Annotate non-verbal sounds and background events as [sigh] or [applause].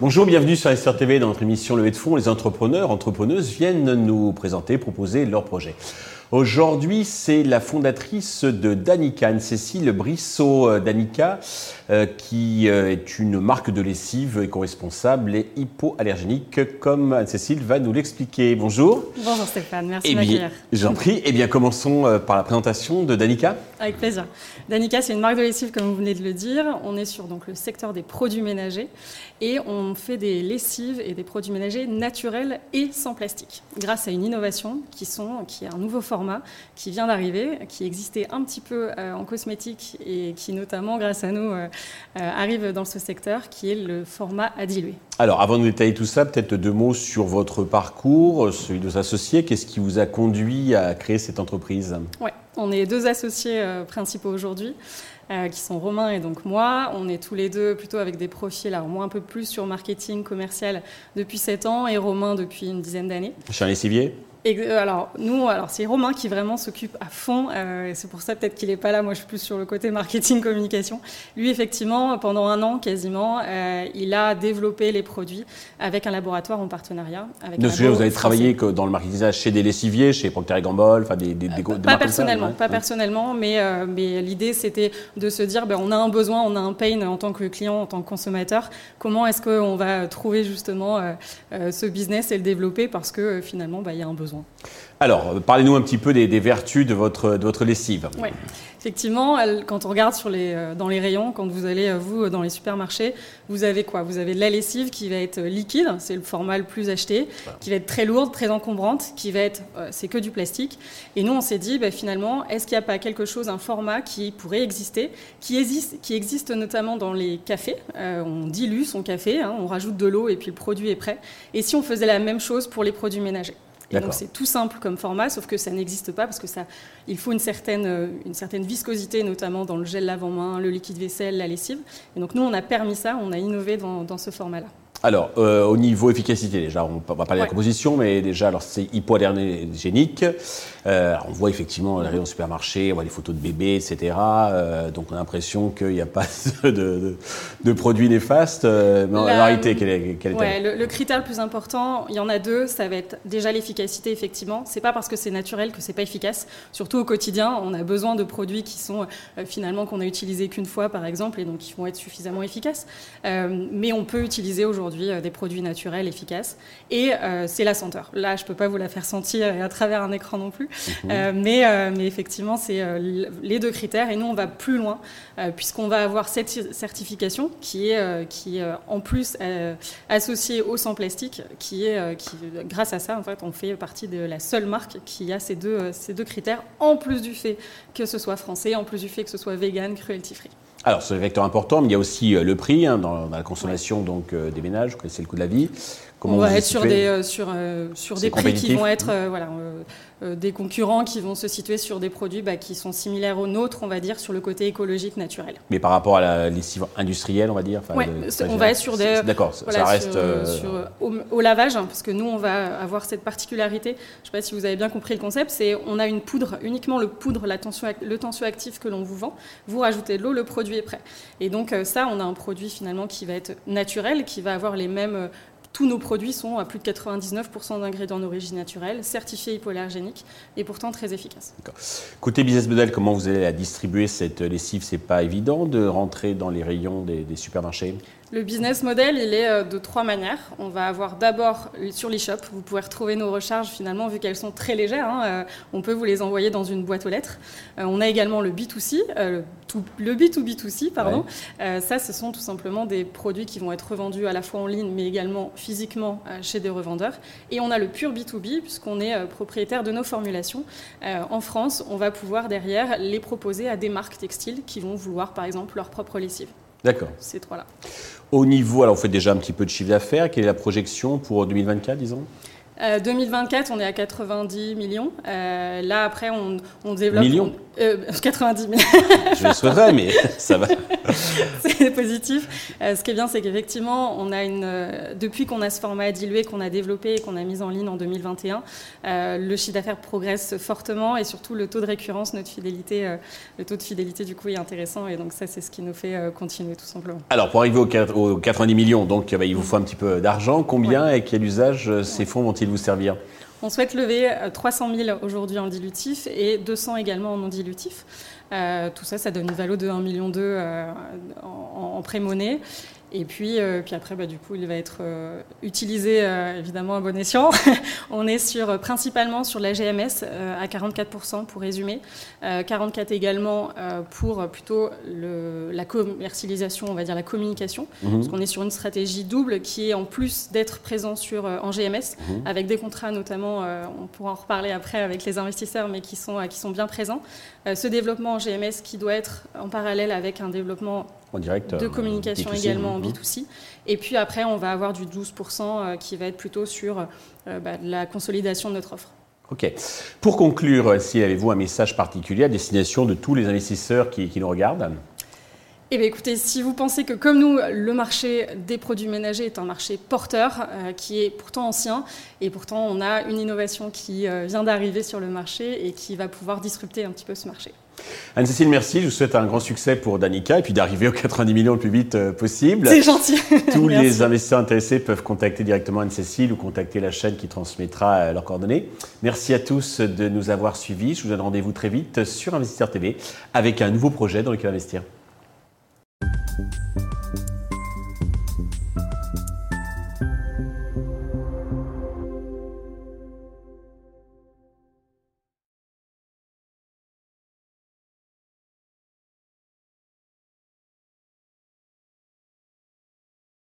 Bonjour, bienvenue sur SR TV dans notre émission Levée de fonds. Les entrepreneurs, entrepreneuses viennent nous présenter, proposer leurs projets. Aujourd'hui, c'est la fondatrice de Danica, Cécile Brissot euh, Danica, euh, qui euh, est une marque de lessive éco-responsable et hypoallergénique, comme Anne-Cécile va nous l'expliquer. Bonjour. Bonjour Stéphane, merci eh de m'accueillir. J'en prie. Eh bien, commençons par la présentation de Danica. Avec plaisir. Danica, c'est une marque de lessive, comme vous venez de le dire. On est sur donc, le secteur des produits ménagers et on fait des lessives et des produits ménagers naturels et sans plastique, grâce à une innovation qui, sont, qui est un nouveau format qui vient d'arriver, qui existait un petit peu euh, en cosmétique et qui notamment, grâce à nous, euh, euh, arrive dans ce secteur, qui est le format à diluer. Alors, avant de détailler tout ça, peut-être deux mots sur votre parcours, celui de vos associés. Qu'est-ce qui vous a conduit à créer cette entreprise? Oui, on est deux associés principaux aujourd'hui. qui sont Romain et donc moi. On est tous les deux plutôt avec des profils, alors moi un peu plus sur marketing commercial depuis 7 ans et Romain depuis une dizaine d'années. Chez un lessivier euh, alors, nous, alors c'est Romain qui vraiment s'occupe à fond, euh, et c'est pour ça peut-être qu'il n'est pas là, moi je suis plus sur le côté marketing, [laughs] communication. Lui, effectivement, pendant un an quasiment, euh, il a développé les produits avec un laboratoire en partenariat. Avec de vous avez travaillé que dans le marketing chez des lessiviers, chez Procter Gamble, enfin des, des, des, Pas personnellement, pas personnellement, mais, mais l'idée c'était de se dire, ben, on a un besoin, on a un pain en tant que client, en tant que consommateur, comment est-ce qu'on va trouver justement ce business et le développer? Parce que finalement, ben, il y a un besoin. Alors, parlez-nous un petit peu des, vertus de votre, de votre lessive. Oui, effectivement, quand on regarde sur les, euh, dans les rayons, quand vous allez, euh, vous, dans les supermarchés, vous avez quoi? Vous avez de la lessive qui va être liquide, c'est le format le plus acheté, qui va être très lourde, très encombrante, qui va être, euh, c'est que du plastique. Et nous, on s'est dit, bah, finalement, est-ce qu'il n'y a pas quelque chose, un format qui pourrait exister, qui existe, qui existe notamment dans les cafés? On dilue son café, hein, on rajoute de l'eau et puis le produit est prêt. Et si on faisait la même chose pour les produits ménagers? Donc c'est tout simple comme format, sauf que ça n'existe pas parce que ça, il faut une certaine, euh, une certaine viscosité, notamment dans le gel lavant-main, le liquide vaisselle, la lessive. Et donc nous, on a permis ça, on a innové dans ce format-là. Alors, euh, au niveau efficacité, déjà, on va parler de la composition, mais déjà, alors c'est hypoallergénique. Euh, on voit effectivement les rayons supermarché, on voit des photos de bébés, etc. Euh, donc, on a l'impression qu'il n'y a pas [laughs] de, produits néfastes. mais en réalité, quel est, quel est le, le, critère le plus important, il y en a deux. Ça va être déjà l'efficacité, effectivement. C'est pas parce que c'est naturel que c'est pas efficace. Surtout au quotidien, on a besoin de produits qui sont finalement qu'on a utilisés qu'une fois, par exemple, et donc qui vont être suffisamment efficaces. mais on peut utiliser aujourd'hui euh, des produits naturels efficaces. Et euh, c'est la senteur. Là, je ne peux pas vous la faire sentir à travers un écran non plus. Mhm. Euh, mais, mais effectivement, c'est les deux critères. Et nous, on va plus loin, puisqu'on va avoir cette certification qui est, qui en plus associée au sans plastique, qui est, qui, grâce à ça, en fait, on fait partie de la seule marque qui a ces deux, ces deux critères, en plus du fait que ce soit français, en plus du fait que ce soit vegan, cruelty free. Alors, c'est un vecteur important, mais il y a aussi le prix hein, dans, la consommation donc, des ménages, vous connaissez le coût de la vie on va être sur des, euh, sur, euh, sur des prix qui vont être euh, voilà, des concurrents qui vont se situer sur des produits bah, qui sont similaires aux nôtres, on va dire, sur le côté écologique naturel. Mais par rapport à la lessive industrielle, on va dire Oui, on va être sur des. D'accord, ça reste. au, lavage, hein, parce que nous, on va avoir cette particularité. Je ne sais pas si vous avez bien compris le concept, c'est on a une poudre, uniquement le poudre, la tension, le tensioactif que l'on vous vend. Vous rajoutez de l'eau, le produit est prêt. Et donc, ça, on a un produit finalement qui va être naturel, qui va avoir les mêmes tous nos produits sont à plus de 99% d'ingrédients d'origine naturelle, certifiés hypoallergéniques et pourtant très efficaces. Côté business model, comment vous allez la distribuer cette lessive? C'est pas évident de rentrer dans les rayons des supermarchés? Le business model, il est euh, de trois manières. On va avoir d'abord sur l'e-shop, vous pouvez retrouver nos recharges finalement, vu qu'elles sont très légères. Hein, euh, on peut vous les envoyer dans une boîte aux lettres. Euh, on a également le B2C, le B2B2C, pardon. ça, ce sont tout simplement des produits qui vont être revendus à la fois en ligne, mais également physiquement chez des revendeurs. Et on a le pur B2B, puisqu'on est propriétaire de nos formulations. en France, on va pouvoir derrière les proposer à des marques textiles qui vont vouloir, par exemple, leur propre lessive. D'accord. Ces trois-là. Au niveau, alors vous faites déjà un petit peu de chiffre d'affaires. Quelle est la projection pour 2024, disons? 2024, euh, on est à 90 millions. Euh, là, après, on, développe. Millions? 90 000. Je le souhaiterais, mais [laughs] ça va. c'est positif. ce qui est bien, c'est qu'effectivement, on a une, depuis qu'on a ce format dilué qu'on a développé et qu'on a mis en ligne en 2021, le chiffre d'affaires progresse fortement et surtout le taux de récurrence, notre fidélité, le taux de fidélité du coup est intéressant et donc ça, c'est ce qui nous fait continuer tout simplement. Alors, pour arriver aux, 90 millions, donc bah, il vous faut un petit peu d'argent. Combien et quel usage ces fonds vont-ils vous servir? On souhaite lever 300 euh, 000 aujourd'hui en dilutif et 200 également en non dilutif. Euh, tout ça, ça donne une valeur de 1,2 million euh, en, en pré-monnaie. Et puis, euh, puis après, bah, du coup, il va être euh, utilisé euh, évidemment à bon escient. [laughs] on est sur, principalement sur la GMS à 44% pour résumer, 44 également pour plutôt le, la commercialisation, on va dire la communication, mhm. parce qu'on est sur une stratégie double qui est en plus d'être présent sur, en GMS, mhm. avec des contrats notamment, on pourra en reparler après avec les investisseurs, mais qui sont, qui sont bien présents. ce développement en GMS qui doit être en parallèle avec un développement direct, de communication également en B2C. Et puis après, on va avoir du 12% euh, qui va être plutôt sur euh, bah, la consolidation de notre offre. Ok. Pour conclure, si avez-vous un message particulier à destination de tous les investisseurs qui, nous regardent? Eh bien, écoutez, si vous pensez que, comme nous, le marché des produits ménagers est un marché porteur, euh, qui est pourtant ancien, et pourtant on a une innovation qui vient d'arriver sur le marché et qui va pouvoir disrupter un petit peu ce marché. Anne-Cécile, merci. Je vous souhaite un grand succès pour Danica et puis d'arriver aux 90 millions le plus vite euh, possible. C'est gentil. [laughs] Tous les investisseurs intéressés peuvent contacter directement Anne-Cécile ou contacter la chaîne qui transmettra euh, leurs coordonnées. Merci à tous de nous avoir suivis. Je vous donne rendez-vous très vite sur Investisseur TV avec un nouveau projet dans lequel investir.